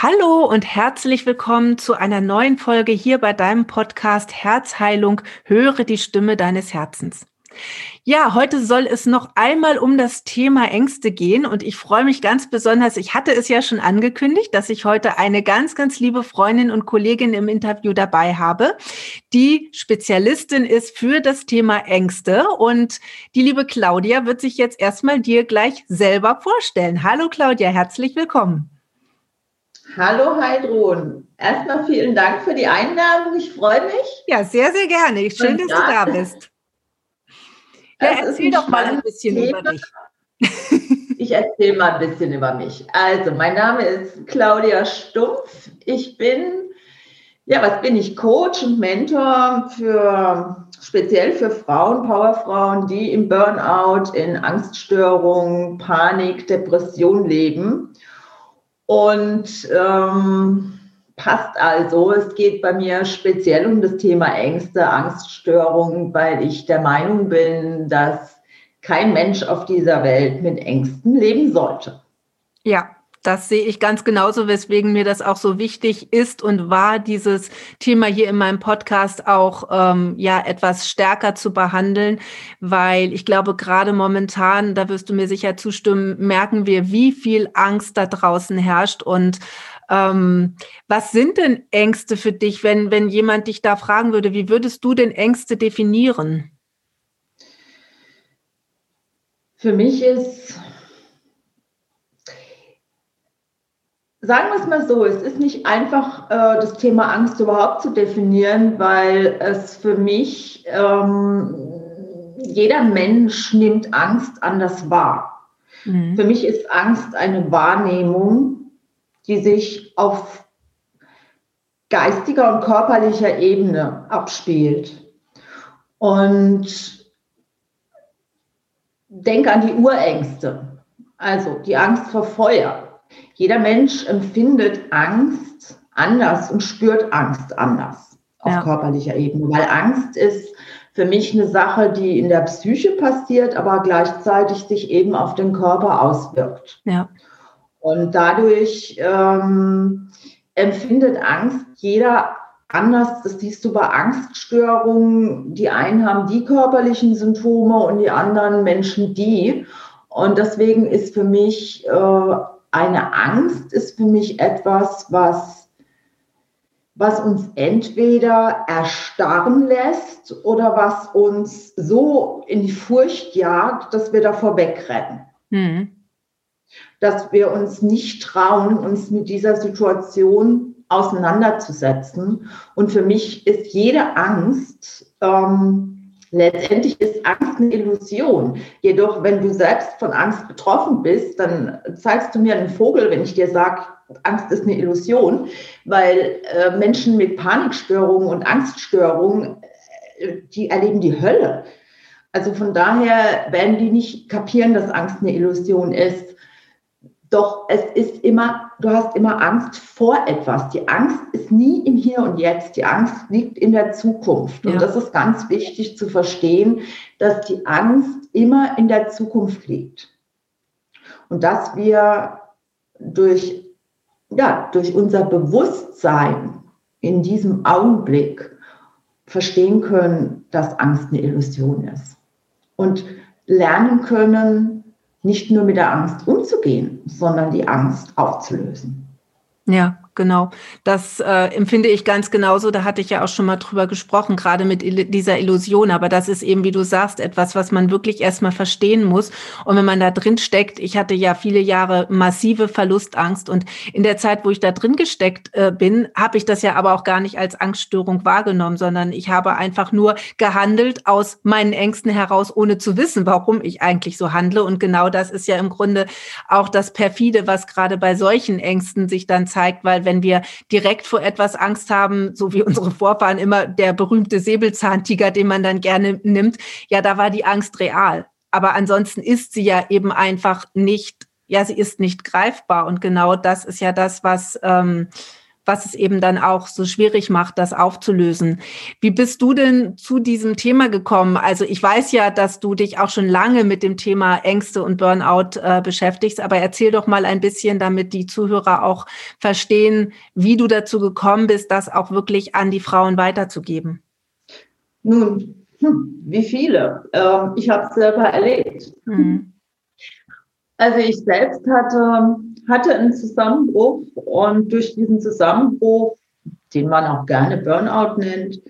Hallo und herzlich willkommen zu einer neuen Folge hier bei deinem Podcast Herzheilung. Höre die Stimme deines Herzens. Ja, heute soll es noch einmal um das Thema Ängste gehen und ich freue mich ganz besonders. Ich hatte es ja schon angekündigt, dass ich heute eine ganz, ganz liebe Freundin und Kollegin im Interview dabei habe, die Spezialistin ist für das Thema Ängste und die liebe Claudia wird sich jetzt erstmal dir gleich selber vorstellen. Hallo Claudia, herzlich willkommen. Hallo Heidrun. Erstmal vielen Dank für die Einladung. Ich freue mich. Ja, sehr, sehr gerne. Schön, dass du da bist. Ja, erzähl doch mal ein bisschen Thema. über dich. Ich erzähle mal ein bisschen über mich. Also, mein Name ist Claudia Stumpf. Ich bin, ja, was bin ich? Coach und Mentor für, speziell für Frauen, Powerfrauen, die im Burnout, in Angststörungen, Panik, Depression leben. Und ähm, passt also. Es geht bei mir speziell um das Thema Ängste, Angststörungen, weil ich der Meinung bin, dass kein Mensch auf dieser Welt mit Ängsten leben sollte. Ja, das sehe ich ganz genauso, weswegen mir das auch so wichtig ist und war, dieses Thema hier in meinem Podcast auch ähm, ja etwas stärker zu behandeln, weil ich glaube, gerade momentan, da wirst du mir sicher zustimmen, merken wir, wie viel Angst da draußen herrscht und ähm, was sind denn Ängste für dich, wenn, wenn jemand dich da fragen würde, wie würdest du denn Ängste definieren? Für mich ist, sagen wir es mal so, es ist nicht einfach, äh, das Thema Angst überhaupt zu definieren, weil es für mich, ähm, jeder Mensch nimmt Angst anders wahr. Mhm. Für mich ist Angst eine Wahrnehmung, die sich auf geistiger und körperlicher Ebene abspielt. Und denk an die Urängste, also die Angst vor Feuer. Jeder Mensch empfindet Angst anders und spürt Angst anders auf ja. körperlicher Ebene, weil Angst ist für mich eine Sache, die in der Psyche passiert, aber gleichzeitig sich eben auf den Körper auswirkt. Ja. Und dadurch ähm, empfindet Angst jeder anders. Das siehst du bei Angststörungen. Die einen haben die körperlichen Symptome und die anderen Menschen die. Und deswegen ist für mich äh, eine Angst ist für mich etwas, was, was uns entweder erstarren lässt oder was uns so in die Furcht jagt, dass wir davor wegrennen. Mhm dass wir uns nicht trauen, uns mit dieser Situation auseinanderzusetzen. Und für mich ist jede Angst, ähm, letztendlich ist Angst eine Illusion. Jedoch, wenn du selbst von Angst betroffen bist, dann zeigst du mir einen Vogel, wenn ich dir sage, Angst ist eine Illusion, weil äh, Menschen mit Panikstörungen und Angststörungen, äh, die erleben die Hölle. Also von daher werden die nicht kapieren, dass Angst eine Illusion ist. Doch es ist immer, du hast immer Angst vor etwas. Die Angst ist nie im Hier und Jetzt. Die Angst liegt in der Zukunft. Und ja. das ist ganz wichtig zu verstehen, dass die Angst immer in der Zukunft liegt. Und dass wir durch, ja, durch unser Bewusstsein in diesem Augenblick verstehen können, dass Angst eine Illusion ist. Und lernen können, nicht nur mit der Angst umzugehen, sondern die Angst aufzulösen. Ja, genau. Das äh, empfinde ich ganz genauso. Da hatte ich ja auch schon mal drüber gesprochen, gerade mit dieser Illusion. Aber das ist eben, wie du sagst, etwas, was man wirklich erstmal verstehen muss. Und wenn man da drin steckt, ich hatte ja viele Jahre massive Verlustangst und in der Zeit, wo ich da drin gesteckt äh, bin, habe ich das ja aber auch gar nicht als Angststörung wahrgenommen, sondern ich habe einfach nur gehandelt aus meinen Ängsten heraus, ohne zu wissen, warum ich eigentlich so handle. Und genau das ist ja im Grunde auch das perfide, was gerade bei solchen Ängsten sich dann zeigt, weil wenn wir direkt vor etwas Angst haben, so wie unsere Vorfahren immer der berühmte Säbelzahntiger, den man dann gerne nimmt, ja, da war die Angst real. Aber ansonsten ist sie ja eben einfach nicht, ja, sie ist nicht greifbar. Und genau das ist ja das, was, ähm, was es eben dann auch so schwierig macht, das aufzulösen. Wie bist du denn zu diesem Thema gekommen? Also ich weiß ja, dass du dich auch schon lange mit dem Thema Ängste und Burnout äh, beschäftigst, aber erzähl doch mal ein bisschen, damit die Zuhörer auch verstehen, wie du dazu gekommen bist, das auch wirklich an die Frauen weiterzugeben. Nun, hm, wie viele? Ähm, ich habe es selber erlebt. Mhm. Also ich selbst hatte, hatte einen Zusammenbruch und durch diesen Zusammenbruch, den man auch gerne Burnout nennt,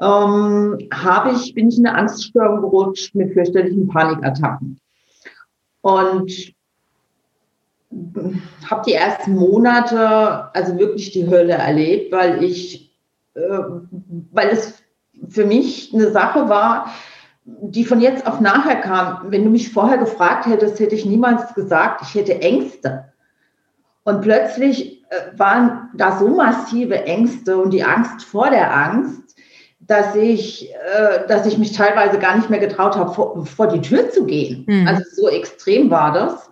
ähm, habe ich, bin ich in eine Angststörung gerutscht mit fürchterlichen Panikattacken. Und habe die ersten Monate also wirklich die Hölle erlebt, weil ich, äh, weil es für mich eine Sache war, die von jetzt auf nachher kam. Wenn du mich vorher gefragt hättest, hätte ich niemals gesagt, ich hätte Ängste. Und plötzlich äh, waren da so massive Ängste und die Angst vor der Angst, dass ich, äh, dass ich mich teilweise gar nicht mehr getraut habe, vor, vor die Tür zu gehen. Mhm. Also so extrem war das.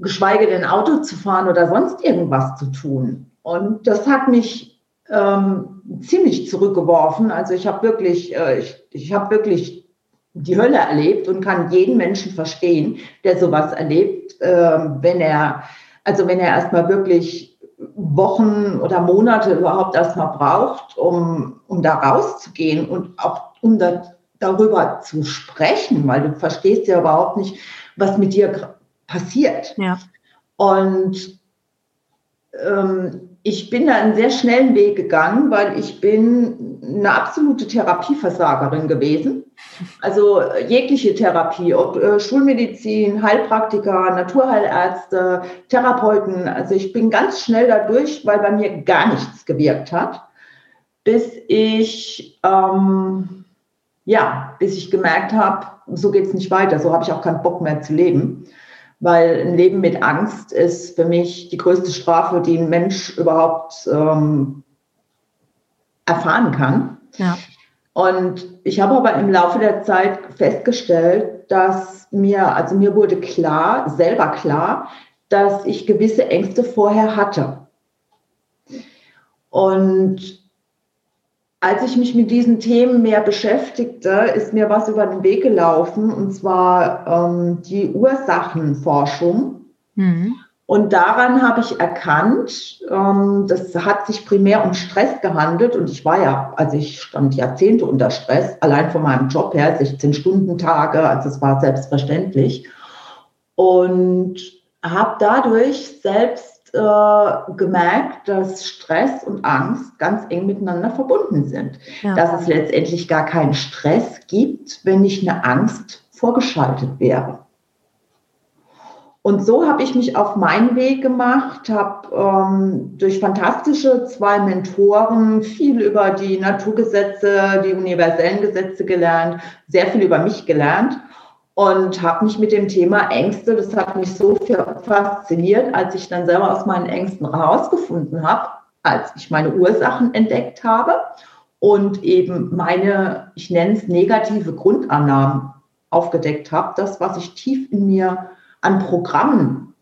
Geschweige denn Auto zu fahren oder sonst irgendwas zu tun. Und das hat mich ähm, ziemlich zurückgeworfen. Also ich habe wirklich, äh, ich, ich habe wirklich die Hölle erlebt und kann jeden Menschen verstehen, der sowas erlebt, äh, wenn er, also wenn er erstmal wirklich Wochen oder Monate überhaupt erstmal braucht, um, um da rauszugehen und auch um da, darüber zu sprechen, weil du verstehst ja überhaupt nicht, was mit dir passiert. Ja. Und ähm, ich bin da einen sehr schnellen Weg gegangen, weil ich bin eine absolute Therapieversagerin gewesen. Also äh, jegliche Therapie, ob äh, Schulmedizin, Heilpraktiker, Naturheilärzte, Therapeuten. Also ich bin ganz schnell dadurch, weil bei mir gar nichts gewirkt hat, bis ich ähm, ja, bis ich gemerkt habe, so geht es nicht weiter. So habe ich auch keinen Bock mehr zu leben weil ein Leben mit Angst ist für mich die größte Strafe, die ein Mensch überhaupt ähm, erfahren kann. Ja. Und ich habe aber im Laufe der Zeit festgestellt, dass mir, also mir wurde klar, selber klar, dass ich gewisse Ängste vorher hatte. Und als ich mich mit diesen Themen mehr beschäftigte, ist mir was über den Weg gelaufen, und zwar ähm, die Ursachenforschung. Mhm. Und daran habe ich erkannt, ähm, das hat sich primär um Stress gehandelt. Und ich war ja, also ich stand Jahrzehnte unter Stress, allein von meinem Job her, 16-Stunden-Tage, also es war selbstverständlich. Und habe dadurch selbst äh, gemerkt, dass Stress und Angst ganz eng miteinander verbunden sind. Ja. Dass es letztendlich gar keinen Stress gibt, wenn nicht eine Angst vorgeschaltet wäre. Und so habe ich mich auf meinen Weg gemacht, habe ähm, durch fantastische zwei Mentoren viel über die Naturgesetze, die universellen Gesetze gelernt, sehr viel über mich gelernt und habe mich mit dem Thema Ängste, das hat mich so fasziniert, als ich dann selber aus meinen Ängsten herausgefunden habe, als ich meine Ursachen entdeckt habe und eben meine, ich nenne es negative Grundannahmen aufgedeckt habe, das, was ich tief in mir an Programmen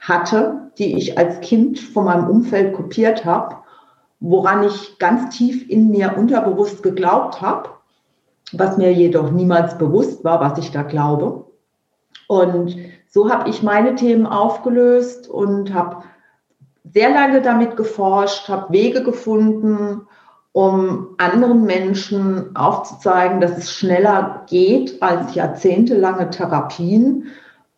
hatte, die ich als Kind von meinem Umfeld kopiert habe, woran ich ganz tief in mir unterbewusst geglaubt habe was mir jedoch niemals bewusst war, was ich da glaube. Und so habe ich meine Themen aufgelöst und habe sehr lange damit geforscht, habe Wege gefunden, um anderen Menschen aufzuzeigen, dass es schneller geht als jahrzehntelange Therapien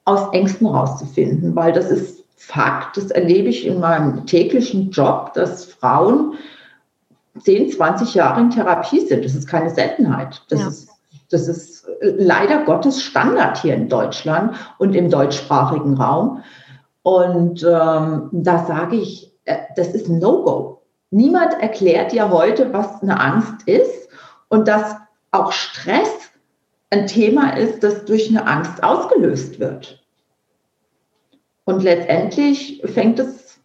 aus Ängsten rauszufinden, weil das ist Fakt, das erlebe ich in meinem täglichen Job, dass Frauen 10, 20 Jahre in Therapie sind. Das ist keine Seltenheit. Das, ja. ist, das ist leider Gottes Standard hier in Deutschland und im deutschsprachigen Raum. Und ähm, da sage ich, äh, das ist ein No-Go. Niemand erklärt dir heute, was eine Angst ist und dass auch Stress ein Thema ist, das durch eine Angst ausgelöst wird. Und letztendlich fängt es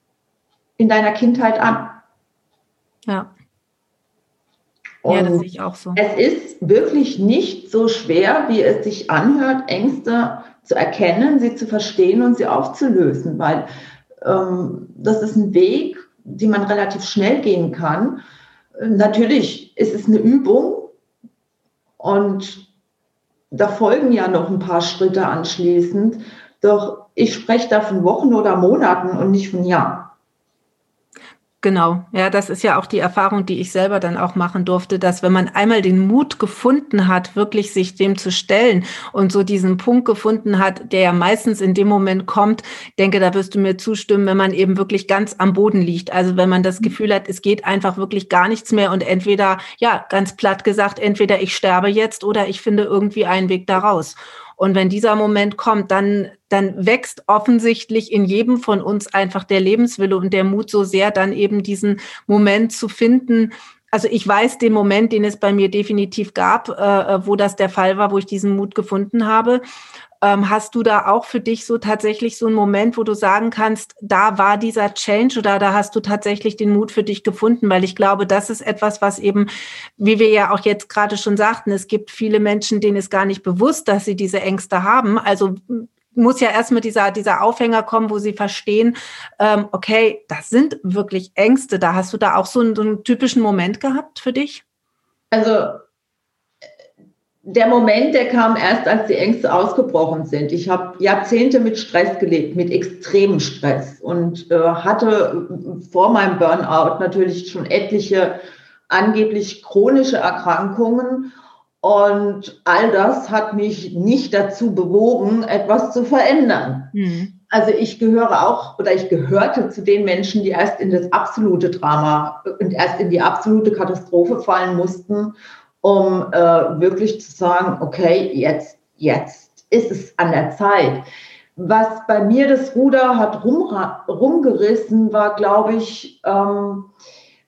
in deiner Kindheit an. Ja. Und ja, das sehe ich auch so. Es ist wirklich nicht so schwer, wie es sich anhört, Ängste zu erkennen, sie zu verstehen und sie aufzulösen, weil ähm, das ist ein Weg, die man relativ schnell gehen kann. Natürlich ist es eine Übung und da folgen ja noch ein paar Schritte anschließend. Doch ich spreche da von Wochen oder Monaten und nicht von Jahren. Genau, ja, das ist ja auch die Erfahrung, die ich selber dann auch machen durfte, dass wenn man einmal den Mut gefunden hat, wirklich sich dem zu stellen und so diesen Punkt gefunden hat, der ja meistens in dem Moment kommt, denke, da wirst du mir zustimmen, wenn man eben wirklich ganz am Boden liegt. Also wenn man das mhm. Gefühl hat, es geht einfach wirklich gar nichts mehr und entweder, ja, ganz platt gesagt, entweder ich sterbe jetzt oder ich finde irgendwie einen Weg da raus. Und wenn dieser Moment kommt, dann, dann wächst offensichtlich in jedem von uns einfach der Lebenswille und der Mut so sehr, dann eben diesen Moment zu finden. Also ich weiß den Moment, den es bei mir definitiv gab, äh, wo das der Fall war, wo ich diesen Mut gefunden habe. Ähm, hast du da auch für dich so tatsächlich so einen Moment, wo du sagen kannst, da war dieser Change oder da hast du tatsächlich den Mut für dich gefunden? Weil ich glaube, das ist etwas, was eben, wie wir ja auch jetzt gerade schon sagten, es gibt viele Menschen, denen ist gar nicht bewusst, dass sie diese Ängste haben. Also muss ja erstmal dieser, dieser Aufhänger kommen, wo sie verstehen, ähm, okay, das sind wirklich Ängste. Da hast du da auch so einen, so einen typischen Moment gehabt für dich? Also der Moment, der kam erst, als die Ängste ausgebrochen sind. Ich habe Jahrzehnte mit Stress gelebt, mit extremem Stress und äh, hatte vor meinem Burnout natürlich schon etliche angeblich chronische Erkrankungen. Und all das hat mich nicht dazu bewogen, etwas zu verändern. Mhm. Also ich gehöre auch oder ich gehörte zu den Menschen, die erst in das absolute Drama und erst in die absolute Katastrophe fallen mussten um äh, wirklich zu sagen, okay, jetzt, jetzt ist es an der Zeit. Was bei mir das Ruder hat rum, rumgerissen, war, glaube ich, ähm,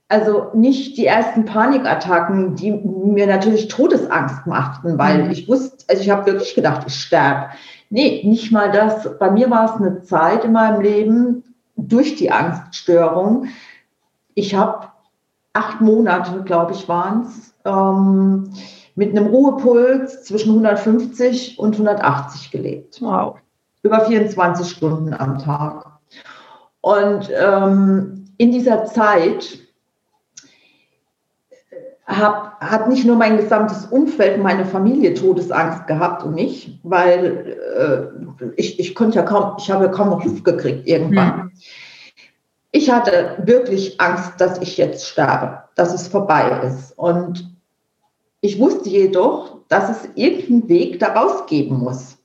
also nicht die ersten Panikattacken, die mir natürlich Todesangst machten, weil mhm. ich wusste, also ich habe wirklich gedacht, ich sterbe. Nee, nicht mal das. Bei mir war es eine Zeit in meinem Leben durch die Angststörung. Ich habe acht Monate, glaube ich, waren es, ähm, mit einem Ruhepuls zwischen 150 und 180 gelebt. Wow. Über 24 Stunden am Tag. Und ähm, in dieser Zeit hab, hat nicht nur mein gesamtes Umfeld, meine Familie Todesangst gehabt und mich, weil äh, ich, ich konnte ja kaum, ich habe ja kaum noch Luft gekriegt irgendwann. Hm. Ich hatte wirklich Angst, dass ich jetzt sterbe, dass es vorbei ist. Und ich wusste jedoch, dass es irgendeinen Weg daraus geben muss.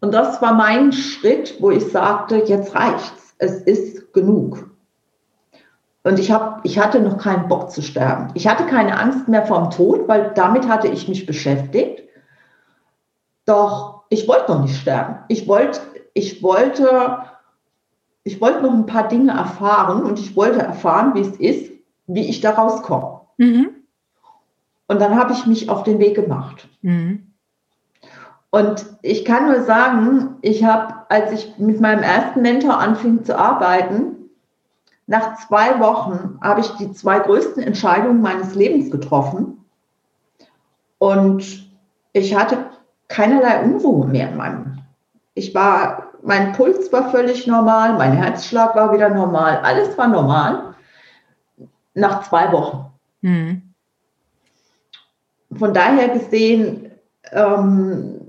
Und das war mein Schritt, wo ich sagte, jetzt reicht's, es ist genug. Und ich, hab, ich hatte noch keinen Bock zu sterben. Ich hatte keine Angst mehr vorm Tod, weil damit hatte ich mich beschäftigt. Doch ich wollte noch nicht sterben. Ich wollte, ich wollte, ich wollte noch ein paar Dinge erfahren und ich wollte erfahren, wie es ist, wie ich da rauskomme. Mhm. Und dann habe ich mich auf den Weg gemacht. Mhm. Und ich kann nur sagen, ich habe, als ich mit meinem ersten Mentor anfing zu arbeiten, nach zwei Wochen habe ich die zwei größten Entscheidungen meines Lebens getroffen. Und ich hatte keinerlei Unruhe mehr in meinem. Ich war, mein Puls war völlig normal, mein Herzschlag war wieder normal, alles war normal. Nach zwei Wochen. Mhm von daher gesehen, ähm,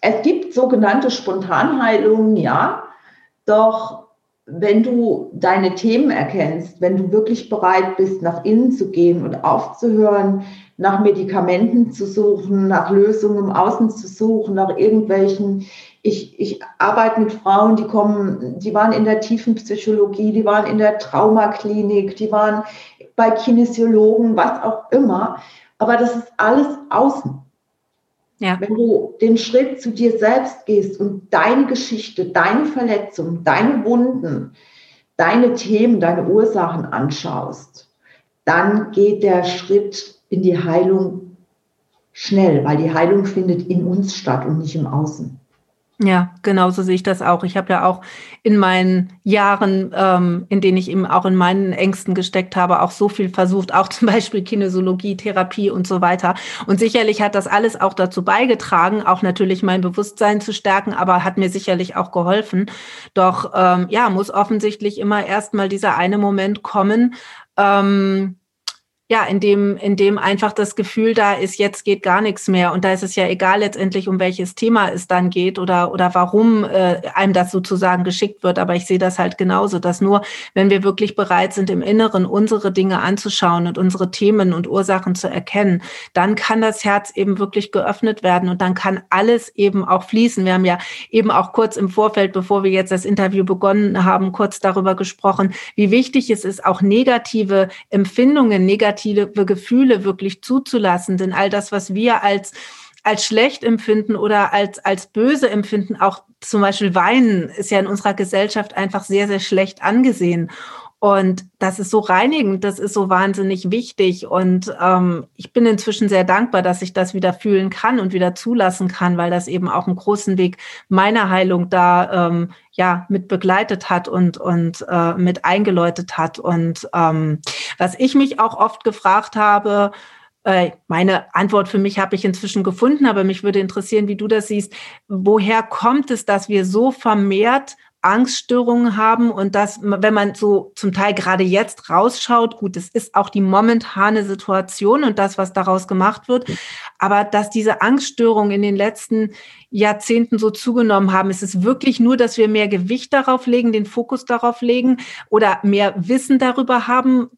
es gibt sogenannte Spontanheilungen, ja, doch wenn du deine Themen erkennst, wenn du wirklich bereit bist, nach innen zu gehen und aufzuhören, nach Medikamenten zu suchen, nach Lösungen im Außen zu suchen, nach irgendwelchen, ich, ich arbeite mit Frauen, die kommen, die waren in der tiefen Psychologie, die waren in der Traumaklinik, die waren bei Kinesiologen, was auch immer. Aber das ist alles außen. Ja. Wenn du den Schritt zu dir selbst gehst und deine Geschichte, deine Verletzung, deine Wunden, deine Themen, deine Ursachen anschaust, dann geht der Schritt in die Heilung schnell, weil die Heilung findet in uns statt und nicht im Außen. Ja, genauso sehe ich das auch. Ich habe ja auch in meinen Jahren, ähm, in denen ich eben auch in meinen Ängsten gesteckt habe, auch so viel versucht, auch zum Beispiel Kinesiologie, Therapie und so weiter. Und sicherlich hat das alles auch dazu beigetragen, auch natürlich mein Bewusstsein zu stärken, aber hat mir sicherlich auch geholfen. Doch ähm, ja, muss offensichtlich immer erstmal dieser eine Moment kommen, ähm, ja, in dem, in dem einfach das Gefühl da ist, jetzt geht gar nichts mehr. Und da ist es ja egal letztendlich, um welches Thema es dann geht oder, oder warum äh, einem das sozusagen geschickt wird. Aber ich sehe das halt genauso, dass nur, wenn wir wirklich bereit sind, im Inneren unsere Dinge anzuschauen und unsere Themen und Ursachen zu erkennen, dann kann das Herz eben wirklich geöffnet werden und dann kann alles eben auch fließen. Wir haben ja eben auch kurz im Vorfeld, bevor wir jetzt das Interview begonnen haben, kurz darüber gesprochen, wie wichtig es ist, auch negative Empfindungen, negative negative Gefühle wirklich zuzulassen. Denn all das, was wir als als schlecht empfinden oder als, als böse empfinden, auch zum Beispiel Weinen, ist ja in unserer Gesellschaft einfach sehr, sehr schlecht angesehen. Und das ist so reinigend, das ist so wahnsinnig wichtig. Und ähm, ich bin inzwischen sehr dankbar, dass ich das wieder fühlen kann und wieder zulassen kann, weil das eben auch einen großen Weg meiner Heilung da ähm, ja mit begleitet hat und, und äh, mit eingeläutet hat. Und ähm, was ich mich auch oft gefragt habe, äh, meine Antwort für mich habe ich inzwischen gefunden, aber mich würde interessieren, wie du das siehst. Woher kommt es, dass wir so vermehrt Angststörungen haben und dass, wenn man so zum Teil gerade jetzt rausschaut, gut, es ist auch die momentane Situation und das, was daraus gemacht wird, aber dass diese Angststörungen in den letzten Jahrzehnten so zugenommen haben, ist es wirklich nur, dass wir mehr Gewicht darauf legen, den Fokus darauf legen oder mehr Wissen darüber haben?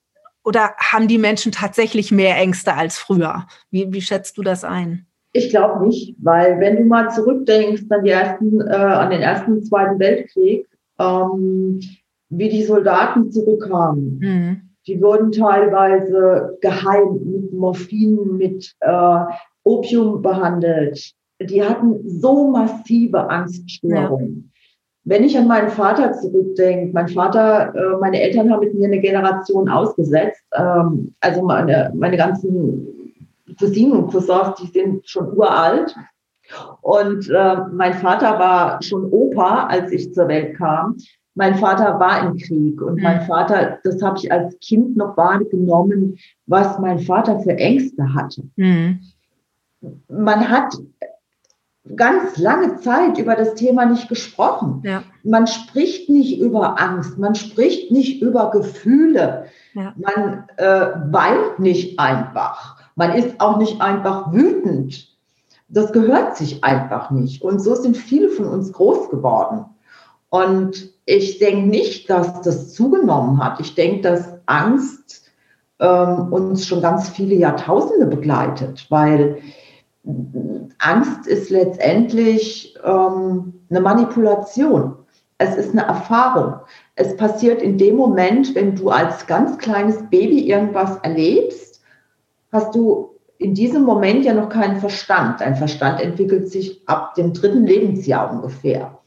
Oder haben die Menschen tatsächlich mehr Ängste als früher? Wie, wie schätzt du das ein? Ich glaube nicht, weil wenn du mal zurückdenkst an, die ersten, äh, an den ersten und Zweiten Weltkrieg, ähm, wie die Soldaten zurückkamen, mhm. die wurden teilweise geheim mit Morphin, mit äh, Opium behandelt. Die hatten so massive Angststörungen. Ja. Wenn ich an meinen Vater zurückdenke, mein Vater, äh, meine Eltern haben mit mir eine Generation ausgesetzt. Ähm, also meine, meine ganzen Cousinen und Cousins, die sind schon uralt. Und äh, mein Vater war schon Opa, als ich zur Welt kam. Mein Vater war im Krieg und mein mhm. Vater, das habe ich als Kind noch wahrgenommen, was mein Vater für Ängste hatte. Mhm. Man hat ganz lange Zeit über das Thema nicht gesprochen. Ja. Man spricht nicht über Angst, man spricht nicht über Gefühle, ja. man äh, weint nicht einfach. Man ist auch nicht einfach wütend. Das gehört sich einfach nicht. Und so sind viele von uns groß geworden. Und ich denke nicht, dass das zugenommen hat. Ich denke, dass Angst ähm, uns schon ganz viele Jahrtausende begleitet, weil Angst ist letztendlich ähm, eine Manipulation. Es ist eine Erfahrung. Es passiert in dem Moment, wenn du als ganz kleines Baby irgendwas erlebst hast du in diesem Moment ja noch keinen Verstand. Dein Verstand entwickelt sich ab dem dritten Lebensjahr ungefähr.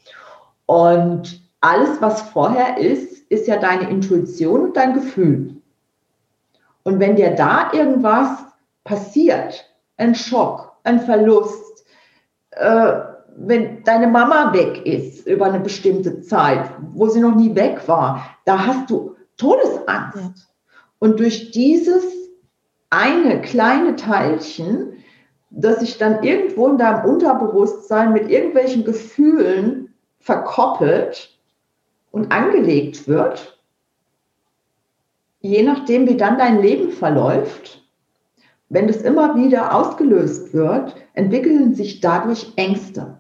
Und alles, was vorher ist, ist ja deine Intuition und dein Gefühl. Und wenn dir da irgendwas passiert, ein Schock, ein Verlust, äh, wenn deine Mama weg ist über eine bestimmte Zeit, wo sie noch nie weg war, da hast du Todesangst. Und durch dieses eine kleine Teilchen, das sich dann irgendwo in deinem Unterbewusstsein mit irgendwelchen Gefühlen verkoppelt und angelegt wird, je nachdem, wie dann dein Leben verläuft, wenn das immer wieder ausgelöst wird, entwickeln sich dadurch Ängste.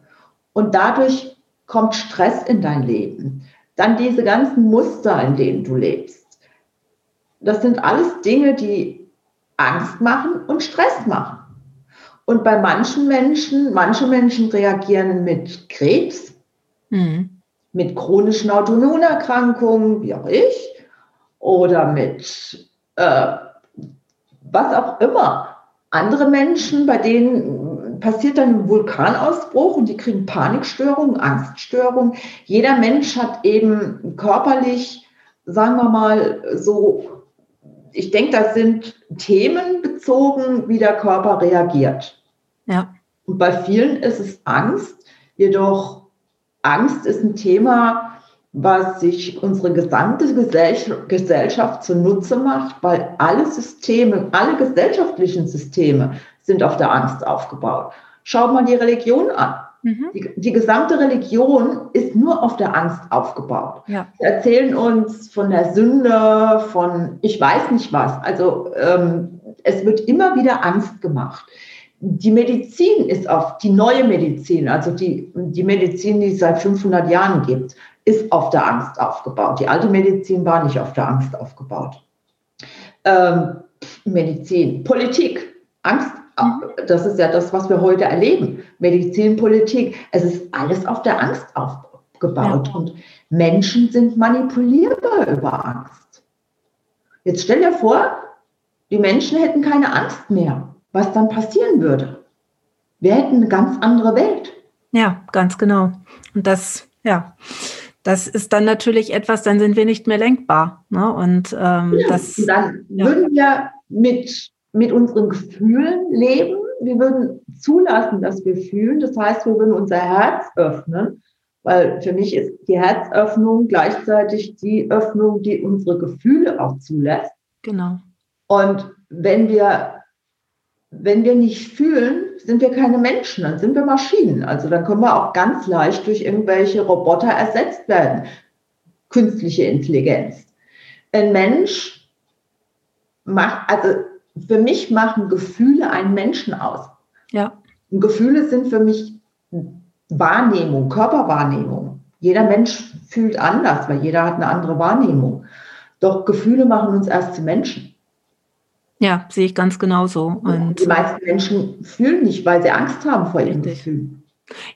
Und dadurch kommt Stress in dein Leben. Dann diese ganzen Muster, in denen du lebst. Das sind alles Dinge, die Angst machen und Stress machen. Und bei manchen Menschen, manche Menschen reagieren mit Krebs, mhm. mit chronischen Autoimmunerkrankungen, wie auch ich, oder mit äh, was auch immer. Andere Menschen, bei denen passiert dann ein Vulkanausbruch und die kriegen Panikstörungen, Angststörungen. Jeder Mensch hat eben körperlich, sagen wir mal, so ich denke, das sind Themen bezogen, wie der Körper reagiert. Ja. Und bei vielen ist es Angst, jedoch Angst ist ein Thema, was sich unsere gesamte Gesellschaft zunutze macht, weil alle Systeme, alle gesellschaftlichen Systeme sind auf der Angst aufgebaut. Schaut mal die Religion an. Mhm. Die, die, gesamte Religion ist nur auf der Angst aufgebaut. Ja. Sie erzählen uns von der Sünde, von ich weiß nicht was. Also ähm, es wird immer wieder Angst gemacht. Die Medizin ist auf, die neue Medizin, also die, die Medizin, die es seit 500 Jahren gibt, ist auf der Angst aufgebaut. Die alte Medizin war nicht auf der Angst aufgebaut. Ähm, Medizin, Politik, Angst. Das ist ja das, was wir heute erleben. Medizin, Politik, es ist alles auf der Angst aufgebaut. Ja. Und Menschen sind manipulierbar über Angst. Jetzt stell dir vor, die Menschen hätten keine Angst mehr, was dann passieren würde. Wir hätten eine ganz andere Welt. Ja, ganz genau. Und das, ja, das ist dann natürlich etwas, dann sind wir nicht mehr lenkbar. Ne? Und ähm, ja, das. dann ja. würden wir mit, mit unseren Gefühlen leben. Wir würden zulassen, dass wir fühlen. Das heißt, wir würden unser Herz öffnen, weil für mich ist die Herzöffnung gleichzeitig die Öffnung, die unsere Gefühle auch zulässt. Genau. Und wenn wir, wenn wir nicht fühlen, sind wir keine Menschen, dann sind wir Maschinen. Also dann können wir auch ganz leicht durch irgendwelche Roboter ersetzt werden. Künstliche Intelligenz. Ein Mensch macht, also für mich machen Gefühle einen Menschen aus. Ja. Und Gefühle sind für mich Wahrnehmung, Körperwahrnehmung. Jeder Mensch fühlt anders, weil jeder hat eine andere Wahrnehmung. Doch Gefühle machen uns erst zu Menschen. Ja, sehe ich ganz genauso. Und die meisten Menschen fühlen nicht, weil sie Angst haben vor ihren Gefühlen.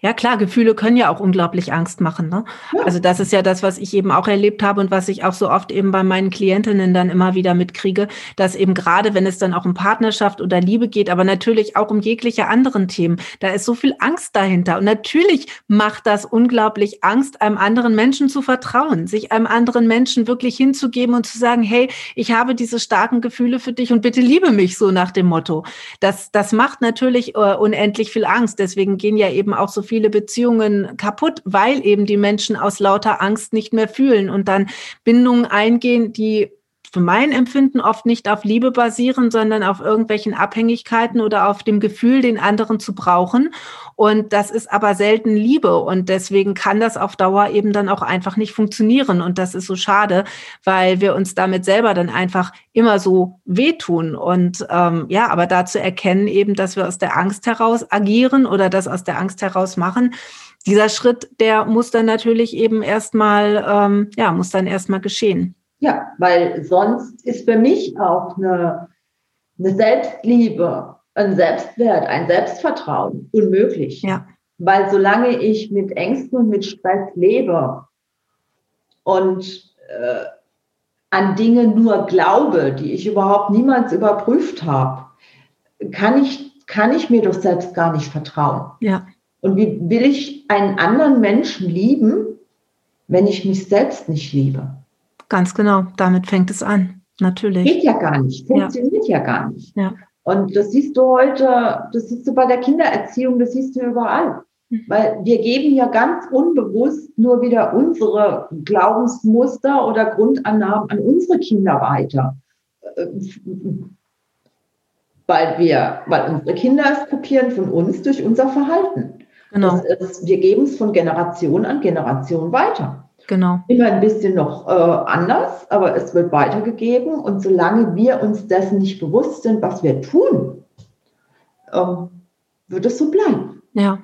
Ja, klar, Gefühle können ja auch unglaublich Angst machen. Ne? Ja. Also das ist ja das, was ich eben auch erlebt habe und was ich auch so oft eben bei meinen Klientinnen dann immer wieder mitkriege, dass eben gerade, wenn es dann auch um Partnerschaft oder Liebe geht, aber natürlich auch um jegliche anderen Themen, da ist so viel Angst dahinter. Und natürlich macht das unglaublich Angst, einem anderen Menschen zu vertrauen, sich einem anderen Menschen wirklich hinzugeben und zu sagen, hey, ich habe diese starken Gefühle für dich und bitte liebe mich so nach dem Motto. Das, das macht natürlich uh, unendlich viel Angst. Deswegen gehen ja eben auch so viele Beziehungen kaputt, weil eben die Menschen aus lauter Angst nicht mehr fühlen und dann Bindungen eingehen, die für mein Empfinden oft nicht auf Liebe basieren, sondern auf irgendwelchen Abhängigkeiten oder auf dem Gefühl, den anderen zu brauchen. Und das ist aber selten Liebe. Und deswegen kann das auf Dauer eben dann auch einfach nicht funktionieren. Und das ist so schade, weil wir uns damit selber dann einfach immer so wehtun. Und ähm, ja, aber dazu erkennen eben, dass wir aus der Angst heraus agieren oder das aus der Angst heraus machen. Dieser Schritt, der muss dann natürlich eben erstmal, ähm, ja, muss dann erstmal geschehen. Ja, weil sonst ist für mich auch eine, eine Selbstliebe, ein Selbstwert, ein Selbstvertrauen unmöglich. Ja. Weil solange ich mit Ängsten und mit Stress lebe und äh, an Dinge nur glaube, die ich überhaupt niemals überprüft habe, kann ich, kann ich mir doch selbst gar nicht vertrauen. Ja. Und wie will ich einen anderen Menschen lieben, wenn ich mich selbst nicht liebe? Ganz genau, damit fängt es an, natürlich. Geht ja gar nicht, funktioniert ja, ja gar nicht. Ja. Und das siehst du heute, das siehst du bei der Kindererziehung, das siehst du überall. Mhm. Weil wir geben ja ganz unbewusst nur wieder unsere Glaubensmuster oder Grundannahmen an unsere Kinder weiter. Äh, weil wir, weil unsere Kinder es kopieren von uns durch unser Verhalten. Genau. Ist, wir geben es von Generation an Generation weiter. Genau. Immer ein bisschen noch äh, anders, aber es wird weitergegeben. Und solange wir uns dessen nicht bewusst sind, was wir tun, ähm, wird es so bleiben. Ja.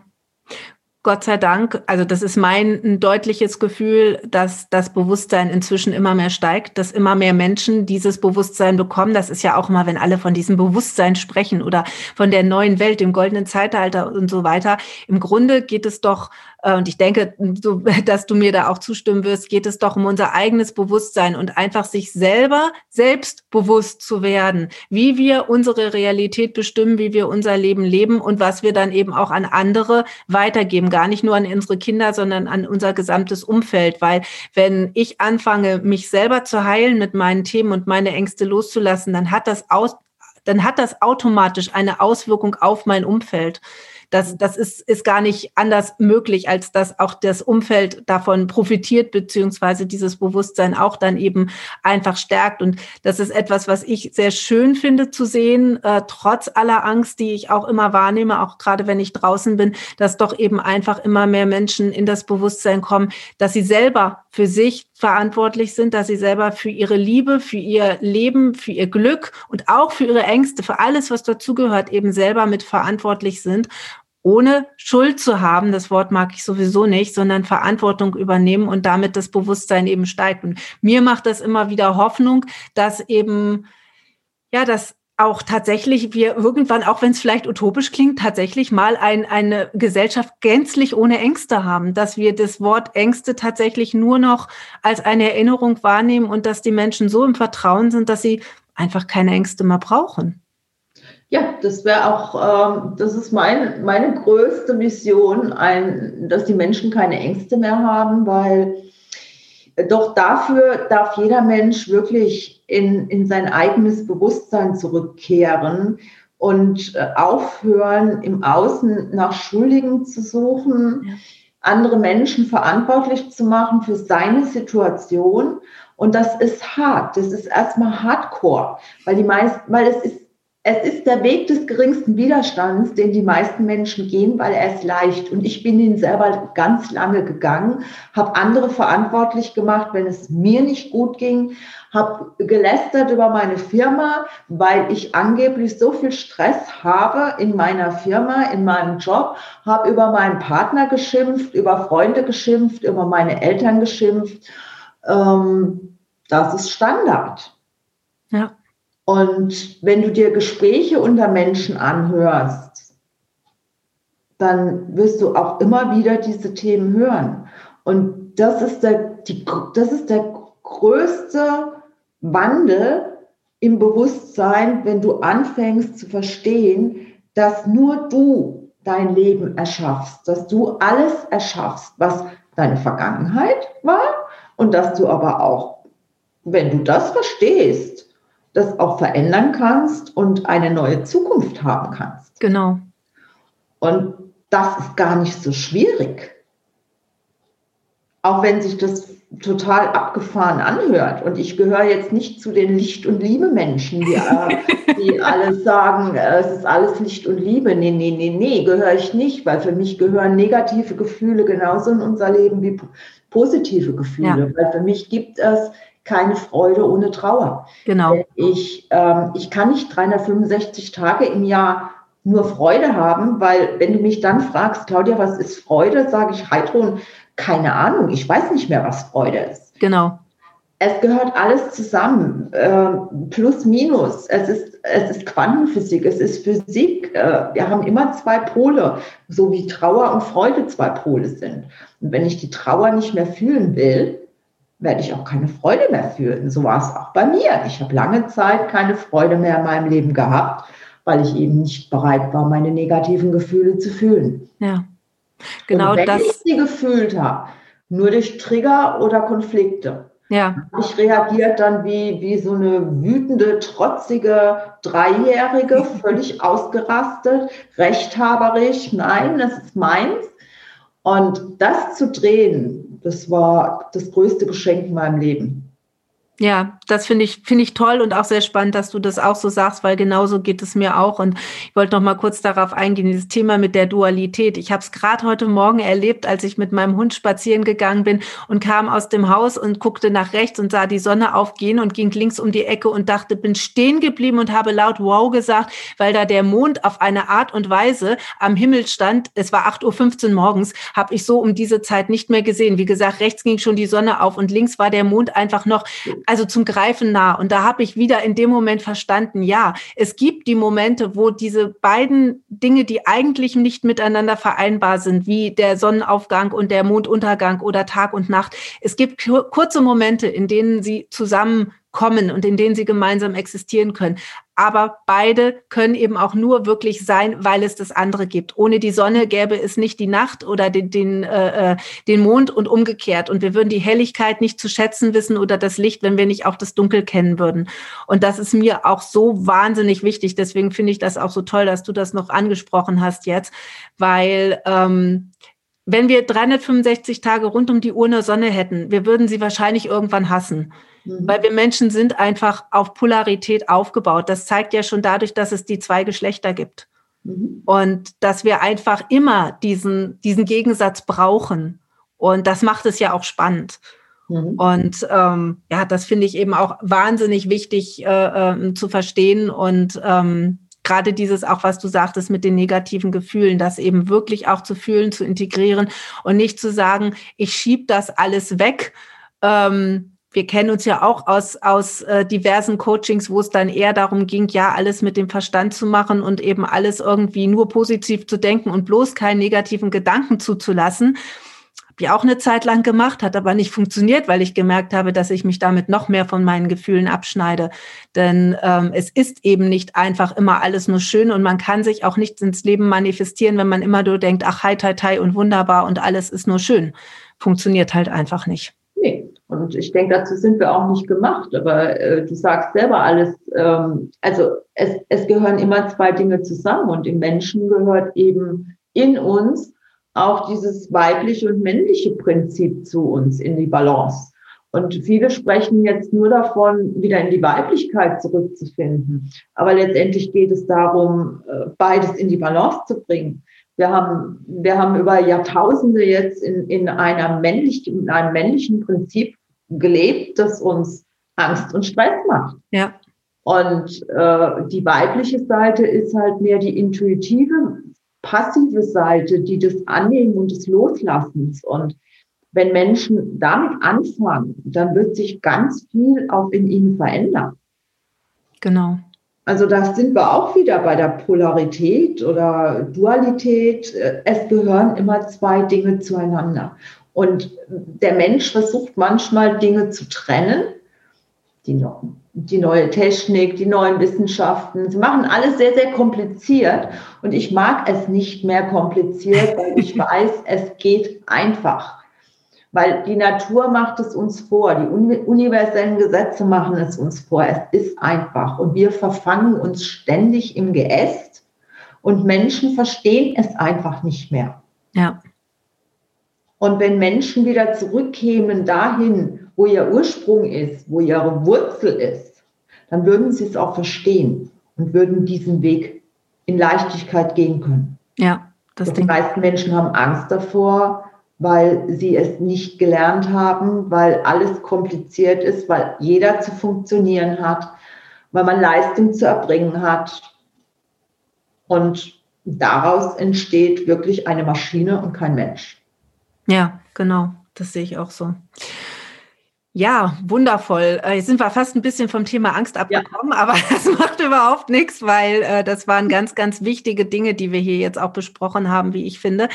Gott sei Dank, also das ist mein ein deutliches Gefühl, dass das Bewusstsein inzwischen immer mehr steigt, dass immer mehr Menschen dieses Bewusstsein bekommen. Das ist ja auch mal, wenn alle von diesem Bewusstsein sprechen oder von der neuen Welt, dem goldenen Zeitalter und so weiter. Im Grunde geht es doch und ich denke, dass du mir da auch zustimmen wirst, geht es doch um unser eigenes Bewusstsein und einfach sich selber selbstbewusst zu werden, wie wir unsere Realität bestimmen, wie wir unser Leben leben und was wir dann eben auch an andere weitergeben. Gar nicht nur an unsere Kinder, sondern an unser gesamtes Umfeld. Weil wenn ich anfange, mich selber zu heilen mit meinen Themen und meine Ängste loszulassen, dann hat das aus, dann hat das automatisch eine Auswirkung auf mein Umfeld. Das, das ist, ist gar nicht anders möglich, als dass auch das Umfeld davon profitiert, beziehungsweise dieses Bewusstsein auch dann eben einfach stärkt. Und das ist etwas, was ich sehr schön finde zu sehen, äh, trotz aller Angst, die ich auch immer wahrnehme, auch gerade wenn ich draußen bin, dass doch eben einfach immer mehr Menschen in das Bewusstsein kommen, dass sie selber für sich verantwortlich sind, dass sie selber für ihre Liebe, für ihr Leben, für ihr Glück und auch für ihre Ängste, für alles, was dazugehört, eben selber mit verantwortlich sind ohne Schuld zu haben, das Wort mag ich sowieso nicht, sondern Verantwortung übernehmen und damit das Bewusstsein eben steigt. Und mir macht das immer wieder Hoffnung, dass eben, ja, dass auch tatsächlich wir irgendwann, auch wenn es vielleicht utopisch klingt, tatsächlich mal ein, eine Gesellschaft gänzlich ohne Ängste haben, dass wir das Wort Ängste tatsächlich nur noch als eine Erinnerung wahrnehmen und dass die Menschen so im Vertrauen sind, dass sie einfach keine Ängste mehr brauchen. Ja, das wäre auch, ähm, das ist mein, meine größte Mission, ein, dass die Menschen keine Ängste mehr haben, weil doch dafür darf jeder Mensch wirklich in, in sein eigenes Bewusstsein zurückkehren und äh, aufhören, im Außen nach Schuldigen zu suchen, ja. andere Menschen verantwortlich zu machen für seine Situation. Und das ist hart. Das ist erstmal Hardcore, weil die meisten, weil es ist es ist der Weg des geringsten Widerstands, den die meisten Menschen gehen, weil er ist leicht. Und ich bin ihn selber ganz lange gegangen, habe andere verantwortlich gemacht, wenn es mir nicht gut ging, habe gelästert über meine Firma, weil ich angeblich so viel Stress habe in meiner Firma, in meinem Job, habe über meinen Partner geschimpft, über Freunde geschimpft, über meine Eltern geschimpft. Ähm, das ist Standard. Und wenn du dir Gespräche unter Menschen anhörst, dann wirst du auch immer wieder diese Themen hören. Und das ist der, die, das ist der größte Wandel im Bewusstsein, wenn du anfängst zu verstehen, dass nur du dein Leben erschaffst, dass du alles erschaffst, was deine Vergangenheit war und dass du aber auch, wenn du das verstehst, das auch verändern kannst und eine neue Zukunft haben kannst. Genau. Und das ist gar nicht so schwierig. Auch wenn sich das total abgefahren anhört. Und ich gehöre jetzt nicht zu den Licht- und Liebe-Menschen, die, äh, die alle sagen, äh, es ist alles Licht und Liebe. Nee, nee, nee, nee, gehöre ich nicht, weil für mich gehören negative Gefühle genauso in unser Leben wie positive Gefühle. Ja. Weil für mich gibt es keine Freude ohne Trauer. Genau. Ich, ähm, ich kann nicht 365 Tage im Jahr nur Freude haben, weil wenn du mich dann fragst, Claudia, was ist Freude, sage ich Heidrun, keine Ahnung, ich weiß nicht mehr, was Freude ist. Genau. Es gehört alles zusammen, äh, plus minus. Es ist, es ist Quantenphysik, es ist Physik. Äh, wir haben immer zwei Pole, so wie Trauer und Freude zwei Pole sind. Und wenn ich die Trauer nicht mehr fühlen will, werde ich auch keine Freude mehr fühlen. So war es auch bei mir. Ich habe lange Zeit keine Freude mehr in meinem Leben gehabt, weil ich eben nicht bereit war, meine negativen Gefühle zu fühlen. Ja, genau Und wenn das. ich sie gefühlt habe, nur durch Trigger oder Konflikte. Ja. Ich reagiert dann wie, wie so eine wütende, trotzige Dreijährige, völlig ausgerastet, rechthaberisch. Nein, das ist meins. Und das zu drehen, das war das größte Geschenk in meinem Leben. Ja, das finde ich, finde ich toll und auch sehr spannend, dass du das auch so sagst, weil genauso geht es mir auch. Und ich wollte noch mal kurz darauf eingehen, dieses Thema mit der Dualität. Ich habe es gerade heute Morgen erlebt, als ich mit meinem Hund spazieren gegangen bin und kam aus dem Haus und guckte nach rechts und sah die Sonne aufgehen und ging links um die Ecke und dachte, bin stehen geblieben und habe laut Wow gesagt, weil da der Mond auf eine Art und Weise am Himmel stand. Es war 8.15 Uhr morgens, habe ich so um diese Zeit nicht mehr gesehen. Wie gesagt, rechts ging schon die Sonne auf und links war der Mond einfach noch also zum Greifen nah. Und da habe ich wieder in dem Moment verstanden, ja, es gibt die Momente, wo diese beiden Dinge, die eigentlich nicht miteinander vereinbar sind, wie der Sonnenaufgang und der Monduntergang oder Tag und Nacht, es gibt kurze Momente, in denen sie zusammen kommen und in denen sie gemeinsam existieren können. Aber beide können eben auch nur wirklich sein, weil es das andere gibt. Ohne die Sonne gäbe es nicht die Nacht oder den, den, äh, äh, den Mond und umgekehrt. Und wir würden die Helligkeit nicht zu schätzen wissen oder das Licht, wenn wir nicht auch das Dunkel kennen würden. Und das ist mir auch so wahnsinnig wichtig. Deswegen finde ich das auch so toll, dass du das noch angesprochen hast jetzt, weil ähm, wenn wir 365 Tage rund um die Uhr eine Sonne hätten, wir würden sie wahrscheinlich irgendwann hassen. Mhm. Weil wir Menschen sind einfach auf Polarität aufgebaut. Das zeigt ja schon dadurch, dass es die zwei Geschlechter gibt. Mhm. Und dass wir einfach immer diesen, diesen Gegensatz brauchen. Und das macht es ja auch spannend. Mhm. Und ähm, ja, das finde ich eben auch wahnsinnig wichtig äh, äh, zu verstehen. Und ähm, gerade dieses auch, was du sagtest mit den negativen Gefühlen, das eben wirklich auch zu fühlen, zu integrieren und nicht zu sagen, ich schiebe das alles weg. Ähm, wir kennen uns ja auch aus, aus äh, diversen Coachings, wo es dann eher darum ging, ja, alles mit dem Verstand zu machen und eben alles irgendwie nur positiv zu denken und bloß keinen negativen Gedanken zuzulassen habe ich auch eine Zeit lang gemacht, hat aber nicht funktioniert, weil ich gemerkt habe, dass ich mich damit noch mehr von meinen Gefühlen abschneide. Denn ähm, es ist eben nicht einfach immer alles nur schön und man kann sich auch nicht ins Leben manifestieren, wenn man immer nur denkt, ach, hi, tai, tai und wunderbar und alles ist nur schön. Funktioniert halt einfach nicht. Nee. Und ich denke, dazu sind wir auch nicht gemacht. Aber äh, du sagst selber alles. Ähm, also es, es gehören immer zwei Dinge zusammen und im Menschen gehört eben in uns auch dieses weibliche und männliche Prinzip zu uns in die Balance. Und viele sprechen jetzt nur davon, wieder in die Weiblichkeit zurückzufinden. Aber letztendlich geht es darum, äh, beides in die Balance zu bringen. Wir haben, wir haben über Jahrtausende jetzt in, in, einer männlichen, in einem männlichen Prinzip gelebt, das uns Angst und Stress macht. Ja. Und äh, die weibliche Seite ist halt mehr die intuitive passive Seite, die des Annehmen und des Loslassens. Und wenn Menschen damit anfangen, dann wird sich ganz viel auch in ihnen verändern. Genau. Also da sind wir auch wieder bei der Polarität oder Dualität. Es gehören immer zwei Dinge zueinander. Und der Mensch versucht manchmal Dinge zu trennen, die die neue Technik, die neuen Wissenschaften. Sie machen alles sehr, sehr kompliziert. Und ich mag es nicht mehr kompliziert, weil ich weiß, es geht einfach. Weil die Natur macht es uns vor, die universellen Gesetze machen es uns vor. Es ist einfach. Und wir verfangen uns ständig im Geäst und Menschen verstehen es einfach nicht mehr. Ja. Und wenn Menschen wieder zurückkämen dahin, wo ihr Ursprung ist, wo ihre Wurzel ist, dann würden sie es auch verstehen und würden diesen Weg in Leichtigkeit gehen können. Ja, das Die meisten Menschen haben Angst davor, weil sie es nicht gelernt haben, weil alles kompliziert ist, weil jeder zu funktionieren hat, weil man Leistung zu erbringen hat. Und daraus entsteht wirklich eine Maschine und kein Mensch. Ja, genau. Das sehe ich auch so. Ja, wundervoll. Äh, jetzt sind wir fast ein bisschen vom Thema Angst abgekommen, ja. aber das macht überhaupt nichts, weil äh, das waren ganz, ganz wichtige Dinge, die wir hier jetzt auch besprochen haben, wie ich finde.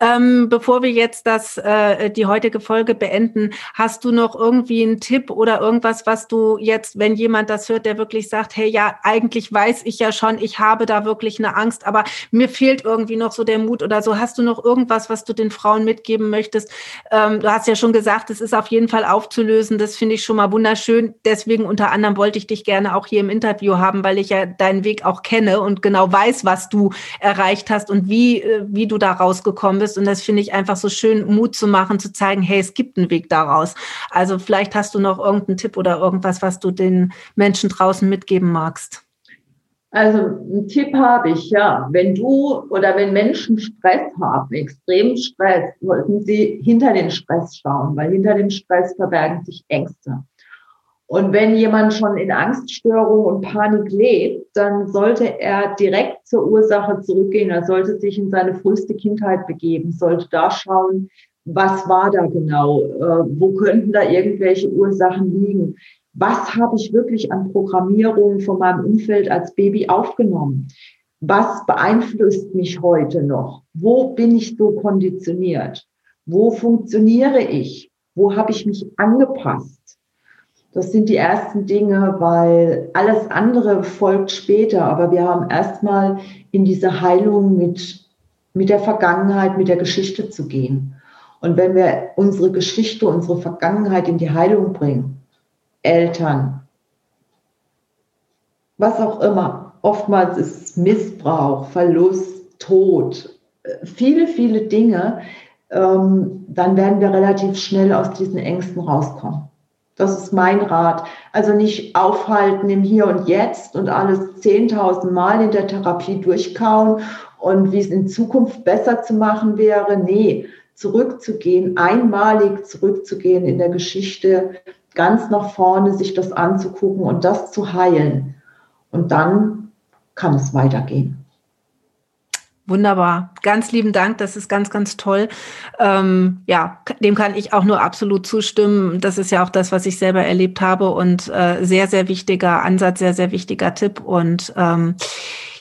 Ähm, bevor wir jetzt das, äh, die heutige Folge beenden, hast du noch irgendwie einen Tipp oder irgendwas, was du jetzt, wenn jemand das hört, der wirklich sagt, hey, ja, eigentlich weiß ich ja schon, ich habe da wirklich eine Angst, aber mir fehlt irgendwie noch so der Mut oder so. Hast du noch irgendwas, was du den Frauen mitgeben möchtest? Ähm, du hast ja schon gesagt, es ist auf jeden Fall aufzulösen auflösen. Das finde ich schon mal wunderschön. Deswegen unter anderem wollte ich dich gerne auch hier im Interview haben, weil ich ja deinen Weg auch kenne und genau weiß, was du erreicht hast und wie, äh, wie du da rausgekommen bist. Und das finde ich einfach so schön, Mut zu machen, zu zeigen, hey, es gibt einen Weg daraus. Also vielleicht hast du noch irgendeinen Tipp oder irgendwas, was du den Menschen draußen mitgeben magst. Also einen Tipp habe ich, ja. Wenn du oder wenn Menschen Stress haben, extremen Stress, sollten sie hinter den Stress schauen, weil hinter dem Stress verbergen sich Ängste. Und wenn jemand schon in Angststörung und Panik lebt, dann sollte er direkt zur Ursache zurückgehen. Er sollte sich in seine früheste Kindheit begeben, sollte da schauen, was war da genau, äh, wo könnten da irgendwelche Ursachen liegen was habe ich wirklich an Programmierung von meinem Umfeld als Baby aufgenommen? Was beeinflusst mich heute noch? Wo bin ich so konditioniert? Wo funktioniere ich? Wo habe ich mich angepasst? Das sind die ersten Dinge, weil alles andere folgt später. Aber wir haben erstmal in diese Heilung mit, mit der Vergangenheit, mit der Geschichte zu gehen. Und wenn wir unsere Geschichte, unsere Vergangenheit in die Heilung bringen, Eltern, was auch immer, oftmals ist es Missbrauch, Verlust, Tod, viele, viele Dinge, ähm, dann werden wir relativ schnell aus diesen Ängsten rauskommen. Das ist mein Rat. Also nicht aufhalten im Hier und Jetzt und alles 10.000 Mal in der Therapie durchkauen und wie es in Zukunft besser zu machen wäre. Nee, zurückzugehen, einmalig zurückzugehen in der Geschichte, ganz nach vorne sich das anzugucken und das zu heilen. Und dann kann es weitergehen. Wunderbar. Ganz lieben Dank. Das ist ganz, ganz toll. Ähm, ja, dem kann ich auch nur absolut zustimmen. Das ist ja auch das, was ich selber erlebt habe und äh, sehr, sehr wichtiger Ansatz, sehr, sehr wichtiger Tipp. Und ähm,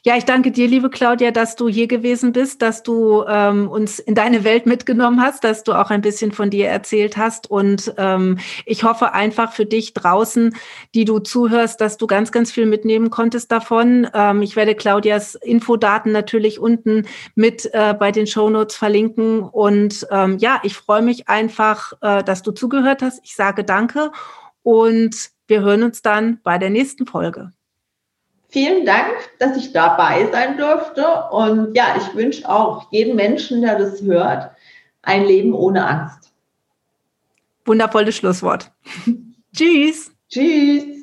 ja, ich danke dir, liebe Claudia, dass du hier gewesen bist, dass du ähm, uns in deine Welt mitgenommen hast, dass du auch ein bisschen von dir erzählt hast. Und ähm, ich hoffe einfach für dich draußen, die du zuhörst, dass du ganz, ganz viel mitnehmen konntest davon. Ähm, ich werde Claudias Infodaten natürlich unten mit äh, bei den Shownotes verlinken. Und ähm, ja, ich freue mich einfach, äh, dass du zugehört hast. Ich sage danke und wir hören uns dann bei der nächsten Folge. Vielen Dank, dass ich dabei sein durfte. Und ja, ich wünsche auch jedem Menschen, der das hört, ein Leben ohne Angst. Wundervolles Schlusswort. Tschüss. Tschüss.